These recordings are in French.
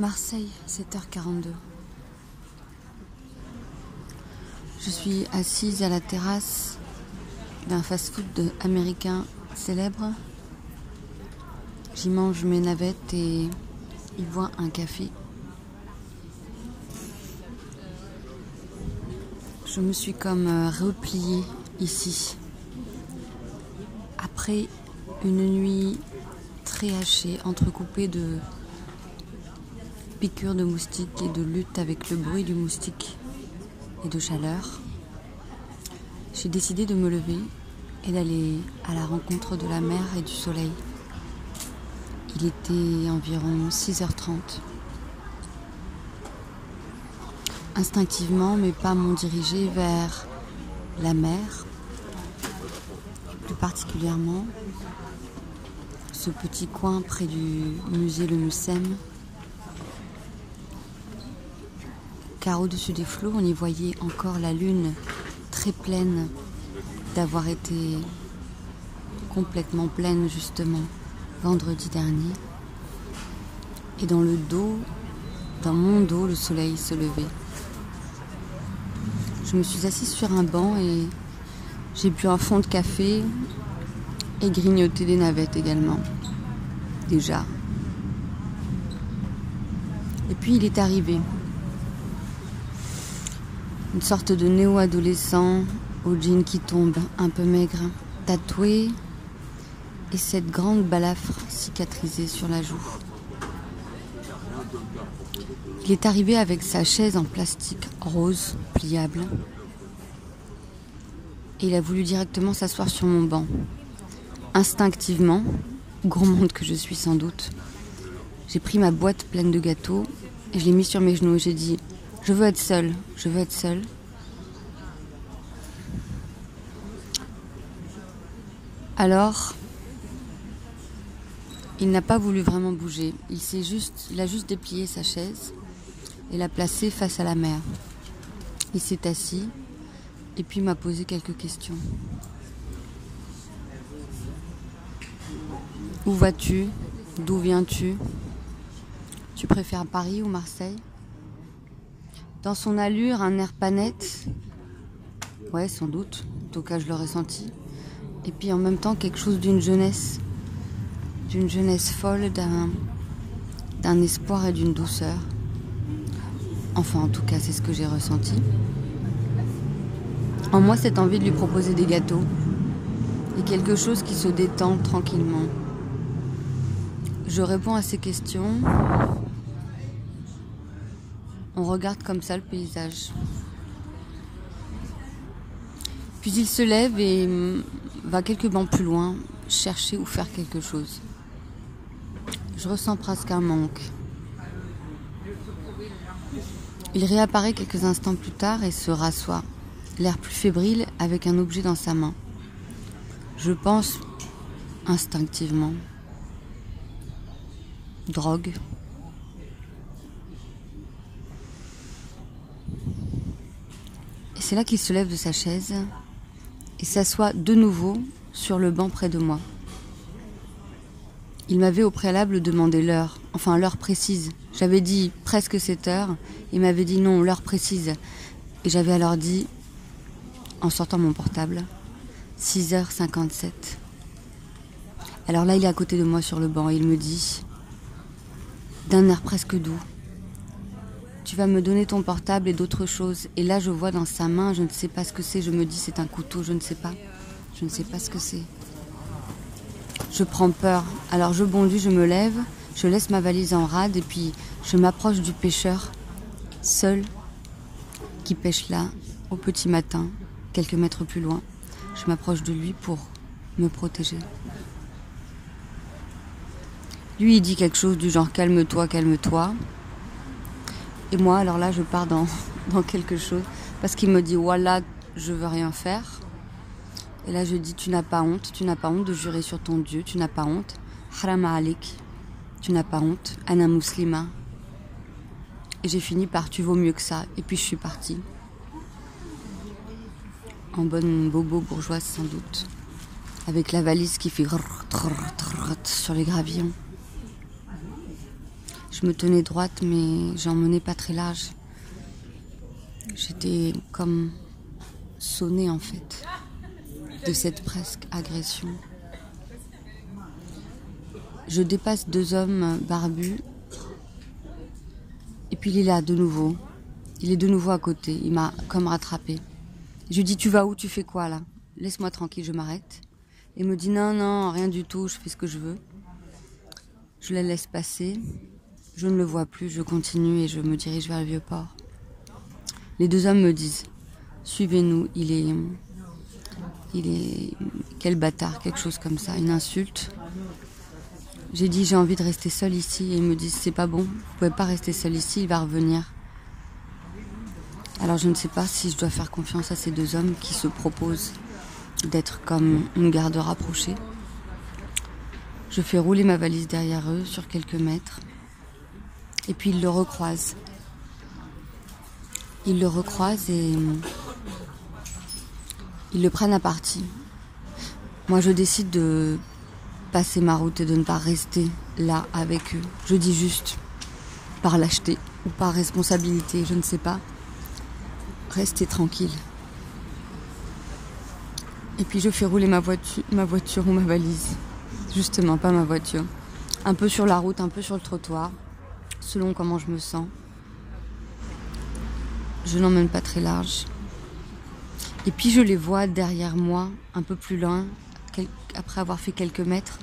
Marseille, 7h42. Je suis assise à la terrasse d'un fast-food américain célèbre. J'y mange mes navettes et y bois un café. Je me suis comme euh, repliée ici. Après une nuit très hachée, entrecoupée de piqûres de moustiques et de lutte avec le bruit du moustique et de chaleur, j'ai décidé de me lever et d'aller à la rencontre de la mer et du soleil. Il était environ 6h30. Instinctivement, mes pas m'ont dirigé vers la mer, plus particulièrement ce petit coin près du musée Le Mucem. Au-dessus des flots, on y voyait encore la lune très pleine d'avoir été complètement pleine justement vendredi dernier. Et dans le dos, dans mon dos, le soleil se levait. Je me suis assise sur un banc et j'ai bu un fond de café et grignoter des navettes également. Déjà. Et puis il est arrivé. Une sorte de néo-adolescent au jean qui tombe, un peu maigre, tatoué et cette grande balafre cicatrisée sur la joue. Il est arrivé avec sa chaise en plastique rose, pliable. Et il a voulu directement s'asseoir sur mon banc. Instinctivement, gourmande que je suis sans doute, j'ai pris ma boîte pleine de gâteaux et je l'ai mis sur mes genoux et j'ai dit Je veux être seule, je veux être seule. Alors, il n'a pas voulu vraiment bouger. Il s'est juste, il a juste déplié sa chaise et l'a placée face à la mer. Il s'est assis et puis m'a posé quelques questions. Où vas-tu? D'où viens-tu? Tu préfères Paris ou Marseille? Dans son allure, un air pas net. Ouais, sans doute. En tout cas, je l'aurais senti. Et puis en même temps, quelque chose d'une jeunesse. D'une jeunesse folle, d'un, espoir et d'une douceur. Enfin, en tout cas, c'est ce que j'ai ressenti. En moi, cette envie de lui proposer des gâteaux. Et quelque chose qui se détend tranquillement. Je réponds à ces questions. Regarde comme ça le paysage. Puis il se lève et va quelques bancs plus loin chercher ou faire quelque chose. Je ressens presque un manque. Il réapparaît quelques instants plus tard et se rassoit, l'air plus fébrile avec un objet dans sa main. Je pense instinctivement drogue. Et c'est là qu'il se lève de sa chaise et s'assoit de nouveau sur le banc près de moi. Il m'avait au préalable demandé l'heure, enfin l'heure précise. J'avais dit presque 7 heures, il m'avait dit non, l'heure précise. Et j'avais alors dit, en sortant mon portable, 6h57. Alors là, il est à côté de moi sur le banc et il me dit, d'un air presque doux. Tu vas me donner ton portable et d'autres choses. Et là, je vois dans sa main, je ne sais pas ce que c'est. Je me dis, c'est un couteau, je ne sais pas. Je ne sais pas ce que c'est. Je prends peur. Alors je bondis, je me lève, je laisse ma valise en rade et puis je m'approche du pêcheur, seul, qui pêche là, au petit matin, quelques mètres plus loin. Je m'approche de lui pour me protéger. Lui, il dit quelque chose du genre calme-toi, calme-toi. Et moi, alors là, je pars dans, quelque chose. Parce qu'il me dit, voilà, je veux rien faire. Et là, je dis, tu n'as pas honte, tu n'as pas honte de jurer sur ton Dieu, tu n'as pas honte. Haram alik, tu n'as pas honte. Anna muslima. Et j'ai fini par, tu vaux mieux que ça. Et puis je suis partie. En bonne bobo bourgeoise, sans doute. Avec la valise qui fait sur les gravillons. Je me tenais droite, mais j'en menais pas très large. J'étais comme sonnée en fait de cette presque agression. Je dépasse deux hommes barbus. Et puis il est là de nouveau. Il est de nouveau à côté. Il m'a comme rattrapé. Je lui dis Tu vas où? Tu fais quoi là? Laisse-moi tranquille, je m'arrête. Il me dit Non, non, rien du tout, je fais ce que je veux. Je la laisse passer. Je ne le vois plus, je continue et je me dirige vers le vieux port. Les deux hommes me disent Suivez-nous, il est. Il est. Quel bâtard, quelque chose comme ça, une insulte. J'ai dit j'ai envie de rester seule ici et ils me disent c'est pas bon, vous pouvez pas rester seule ici, il va revenir. Alors je ne sais pas si je dois faire confiance à ces deux hommes qui se proposent d'être comme une garde rapprochée. Je fais rouler ma valise derrière eux sur quelques mètres et puis ils le recroisent. Ils le recroisent et ils le prennent à partie. Moi je décide de passer ma route et de ne pas rester là avec eux. Je dis juste par lâcheté ou par responsabilité, je ne sais pas. Rester tranquille. Et puis je fais rouler ma voiture, ma voiture ou ma valise. Justement, pas ma voiture. Un peu sur la route, un peu sur le trottoir, selon comment je me sens. Je n'emmène pas très large. Et puis je les vois derrière moi, un peu plus loin, après avoir fait quelques mètres,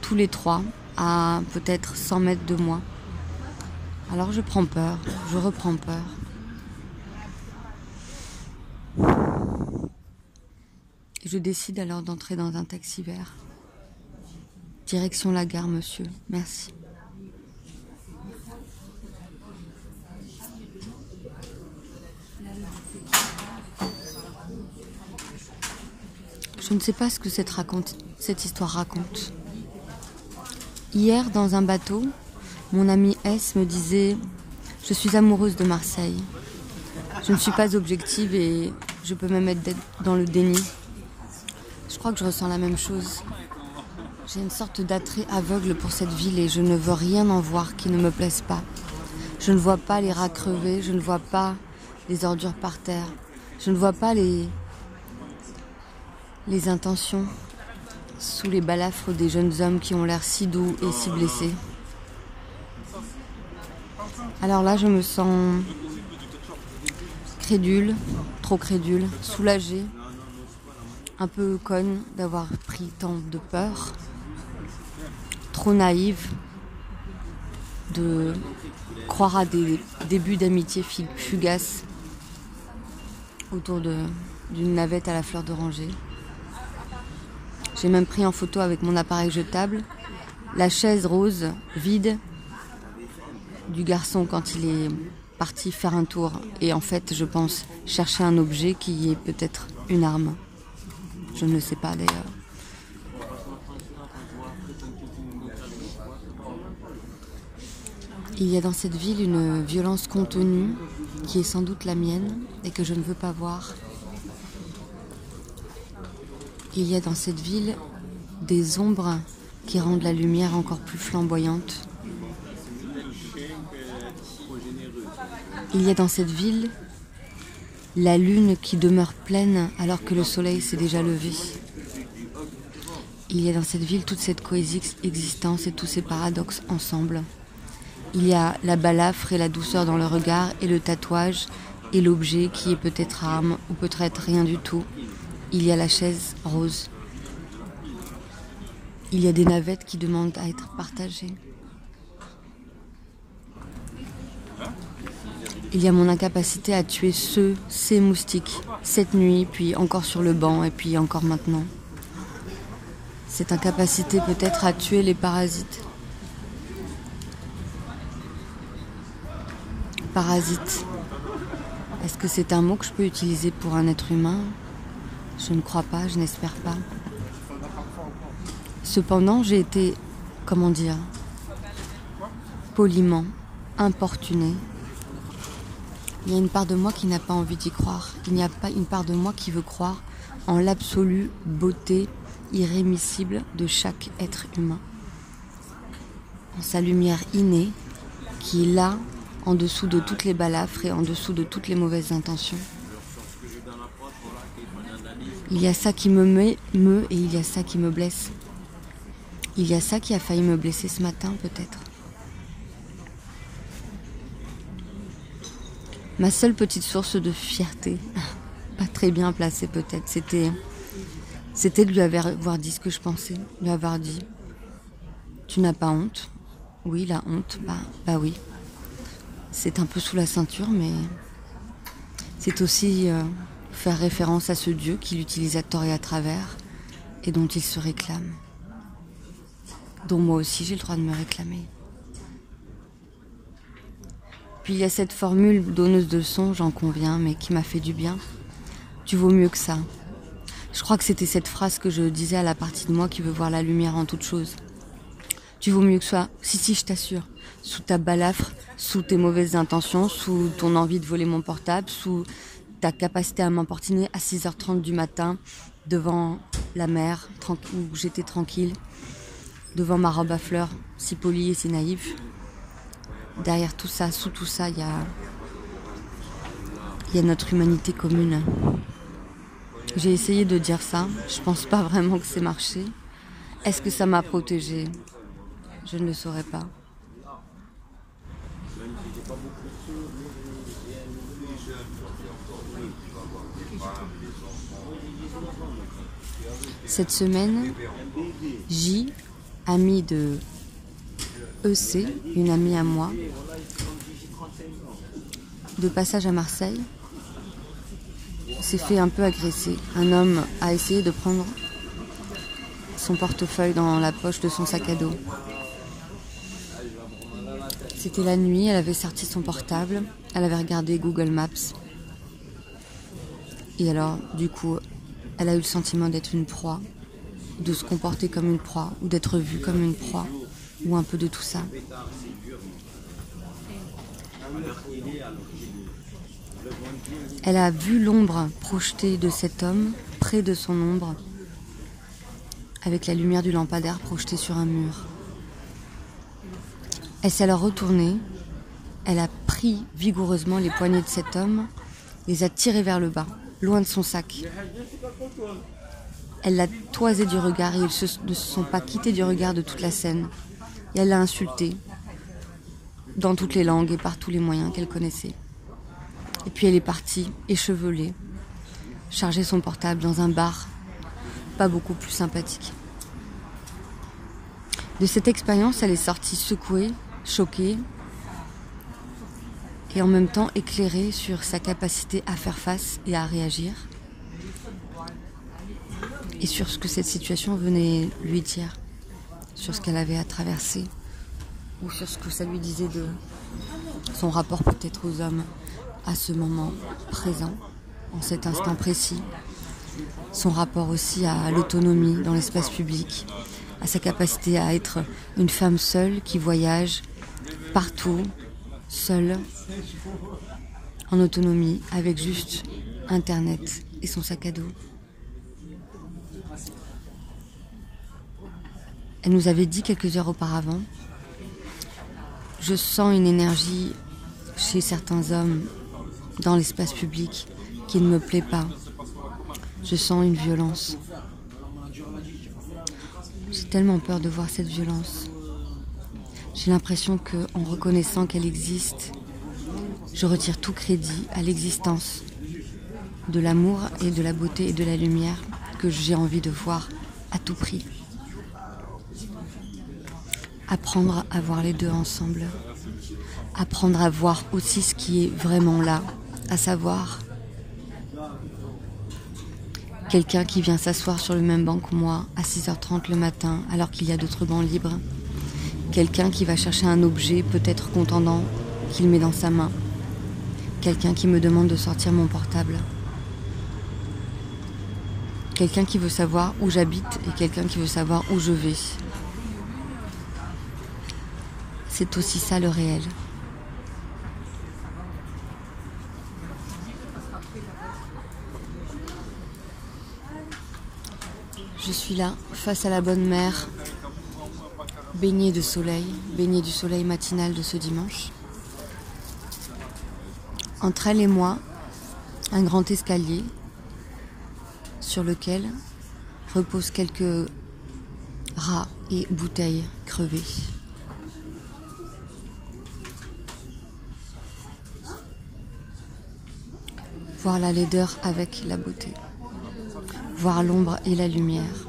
tous les trois, à peut-être 100 mètres de moi. Alors je prends peur, je reprends peur. Je décide alors d'entrer dans un taxi vert. Direction la gare, monsieur. Merci. Je ne sais pas ce que cette, histoire raconte. Hier, dans un bateau, mon ami S me disait Je suis amoureuse de Marseille. Je ne suis pas objective et je peux même être dans le déni. Je crois que je ressens la même chose. J'ai une sorte d'attrait aveugle pour cette ville et je ne veux rien en voir qui ne me plaise pas. Je ne vois pas les rats crevés, je ne vois pas les ordures par terre, je ne vois pas les, les intentions sous les balafres des jeunes hommes qui ont l'air si doux et si blessés. Alors là, je me sens crédule, trop crédule, soulagée, un peu conne d'avoir pris tant de peur, trop naïve de croire à des débuts d'amitié fugaces autour d'une navette à la fleur d'oranger. J'ai même pris en photo avec mon appareil jetable la chaise rose vide du garçon quand il est parti faire un tour et en fait je pense chercher un objet qui est peut-être une arme. Je ne le sais pas d'ailleurs. Il y a dans cette ville une violence contenue qui est sans doute la mienne et que je ne veux pas voir il y a dans cette ville des ombres qui rendent la lumière encore plus flamboyante. Il y a dans cette ville la lune qui demeure pleine alors que le soleil s'est déjà levé. Il y a dans cette ville toute cette coexistence et tous ces paradoxes ensemble. Il y a la balafre et la douceur dans le regard et le tatouage et l'objet qui est peut-être arme ou peut-être rien du tout il y a la chaise rose. Il y a des navettes qui demandent à être partagées. Il y a mon incapacité à tuer ceux, ces moustiques, cette nuit, puis encore sur le banc, et puis encore maintenant. Cette incapacité peut-être à tuer les parasites. Parasite. Est-ce que c'est un mot que je peux utiliser pour un être humain? Je ne crois pas, je n'espère pas. Cependant, j'ai été, comment dire, poliment, importunée. Il y a une part de moi qui n'a pas envie d'y croire. Il n'y a pas une part de moi qui veut croire en l'absolue beauté irrémissible de chaque être humain. En sa lumière innée, qui est là, en dessous de toutes les balafres et en dessous de toutes les mauvaises intentions. Il y a ça qui me met, me et il y a ça qui me blesse. Il y a ça qui a failli me blesser ce matin, peut-être. Ma seule petite source de fierté, pas très bien placée peut-être, c'était, c'était de lui avoir dit ce que je pensais, lui avoir dit Tu n'as pas honte Oui, la honte, bah, bah oui. C'est un peu sous la ceinture, mais c'est aussi euh, faire référence à ce Dieu qui l'utilise à tort et à travers et dont il se réclame dont moi aussi j'ai le droit de me réclamer. Puis il y a cette formule donneuse de son, j'en conviens, mais qui m'a fait du bien. Tu vaux mieux que ça. Je crois que c'était cette phrase que je disais à la partie de moi qui veut voir la lumière en toute chose. Tu vaux mieux que ça. Si, si, je t'assure. Sous ta balafre, sous tes mauvaises intentions, sous ton envie de voler mon portable, sous ta capacité à m'emportiner à 6h30 du matin devant la mer, où j'étais tranquille, devant ma robe à fleurs, si polie et si naïve. Derrière tout ça, sous tout ça, il y a, y a notre humanité commune. J'ai essayé de dire ça. Je pense pas vraiment que c'est marché. Est-ce que ça m'a protégée? Je ne le saurais pas. Cette semaine, J amie de EC, une amie à moi, de passage à Marseille, s'est fait un peu agresser. Un homme a essayé de prendre son portefeuille dans la poche de son sac à dos. C'était la nuit, elle avait sorti son portable, elle avait regardé Google Maps. Et alors, du coup, elle a eu le sentiment d'être une proie de se comporter comme une proie ou d'être vue comme une proie ou un peu de tout ça. Elle a vu l'ombre projetée de cet homme près de son ombre avec la lumière du lampadaire projetée sur un mur. Elle s'est alors retournée, elle a pris vigoureusement les poignets de cet homme, les a tirés vers le bas, loin de son sac. Elle l'a toisé du regard et ils ne se sont pas quittés du regard de toute la scène. Et elle l'a insulté dans toutes les langues et par tous les moyens qu'elle connaissait. Et puis elle est partie, échevelée, charger son portable dans un bar pas beaucoup plus sympathique. De cette expérience, elle est sortie secouée, choquée et en même temps éclairée sur sa capacité à faire face et à réagir et sur ce que cette situation venait lui dire, sur ce qu'elle avait à traverser, ou sur ce que ça lui disait de son rapport peut-être aux hommes à ce moment présent, en cet instant précis, son rapport aussi à l'autonomie dans l'espace public, à sa capacité à être une femme seule qui voyage partout, seule, en autonomie, avec juste Internet et son sac à dos. Elle nous avait dit quelques heures auparavant, je sens une énergie chez certains hommes dans l'espace public qui ne me plaît pas. Je sens une violence. J'ai tellement peur de voir cette violence. J'ai l'impression que, en reconnaissant qu'elle existe, je retire tout crédit à l'existence de l'amour et de la beauté et de la lumière que j'ai envie de voir à tout prix. Apprendre à voir les deux ensemble, apprendre à voir aussi ce qui est vraiment là, à savoir quelqu'un qui vient s'asseoir sur le même banc que moi à 6h30 le matin alors qu'il y a d'autres bancs libres, quelqu'un qui va chercher un objet peut-être contendant qu'il met dans sa main, quelqu'un qui me demande de sortir mon portable. Quelqu'un qui veut savoir où j'habite et quelqu'un qui veut savoir où je vais. C'est aussi ça le réel. Je suis là, face à la bonne mère, Baigné de soleil, baigné du soleil matinal de ce dimanche. Entre elle et moi, un grand escalier sur lequel reposent quelques rats et bouteilles crevées. Voir la laideur avec la beauté. Voir l'ombre et la lumière.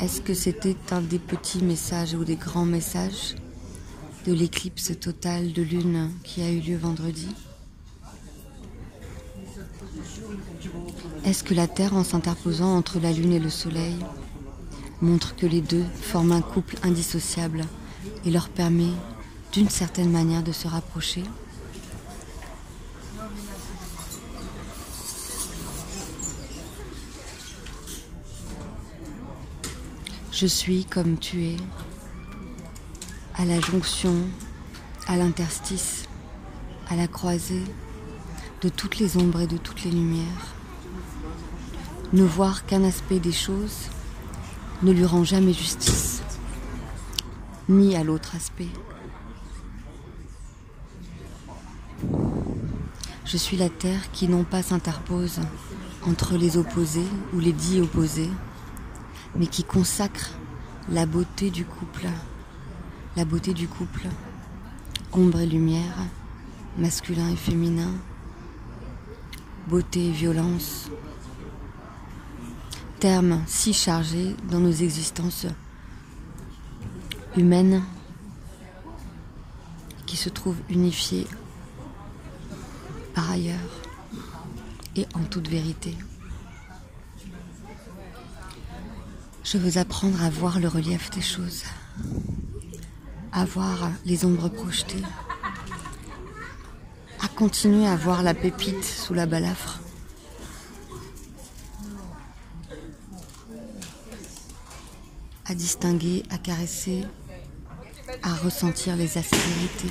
Est-ce que c'était un des petits messages ou des grands messages de l'éclipse totale de lune qui a eu lieu vendredi? Est-ce que la Terre, en s'interposant entre la lune et le soleil, montre que les deux forment un couple indissociable et leur permet d'une certaine manière de se rapprocher? Je suis comme tu es, à la jonction, à l'interstice, à la croisée de toutes les ombres et de toutes les lumières. Ne voir qu'un aspect des choses ne lui rend jamais justice, ni à l'autre aspect. Je suis la terre qui non pas s'interpose entre les opposés ou les dits opposés, mais qui consacre la beauté du couple, la beauté du couple, ombre et lumière, masculin et féminin, beauté et violence, termes si chargés dans nos existences humaines qui se trouvent unifiées par ailleurs et en toute vérité. Je veux apprendre à voir le relief des choses, à voir les ombres projetées, à continuer à voir la pépite sous la balafre. à distinguer, à caresser, à ressentir les aspérités.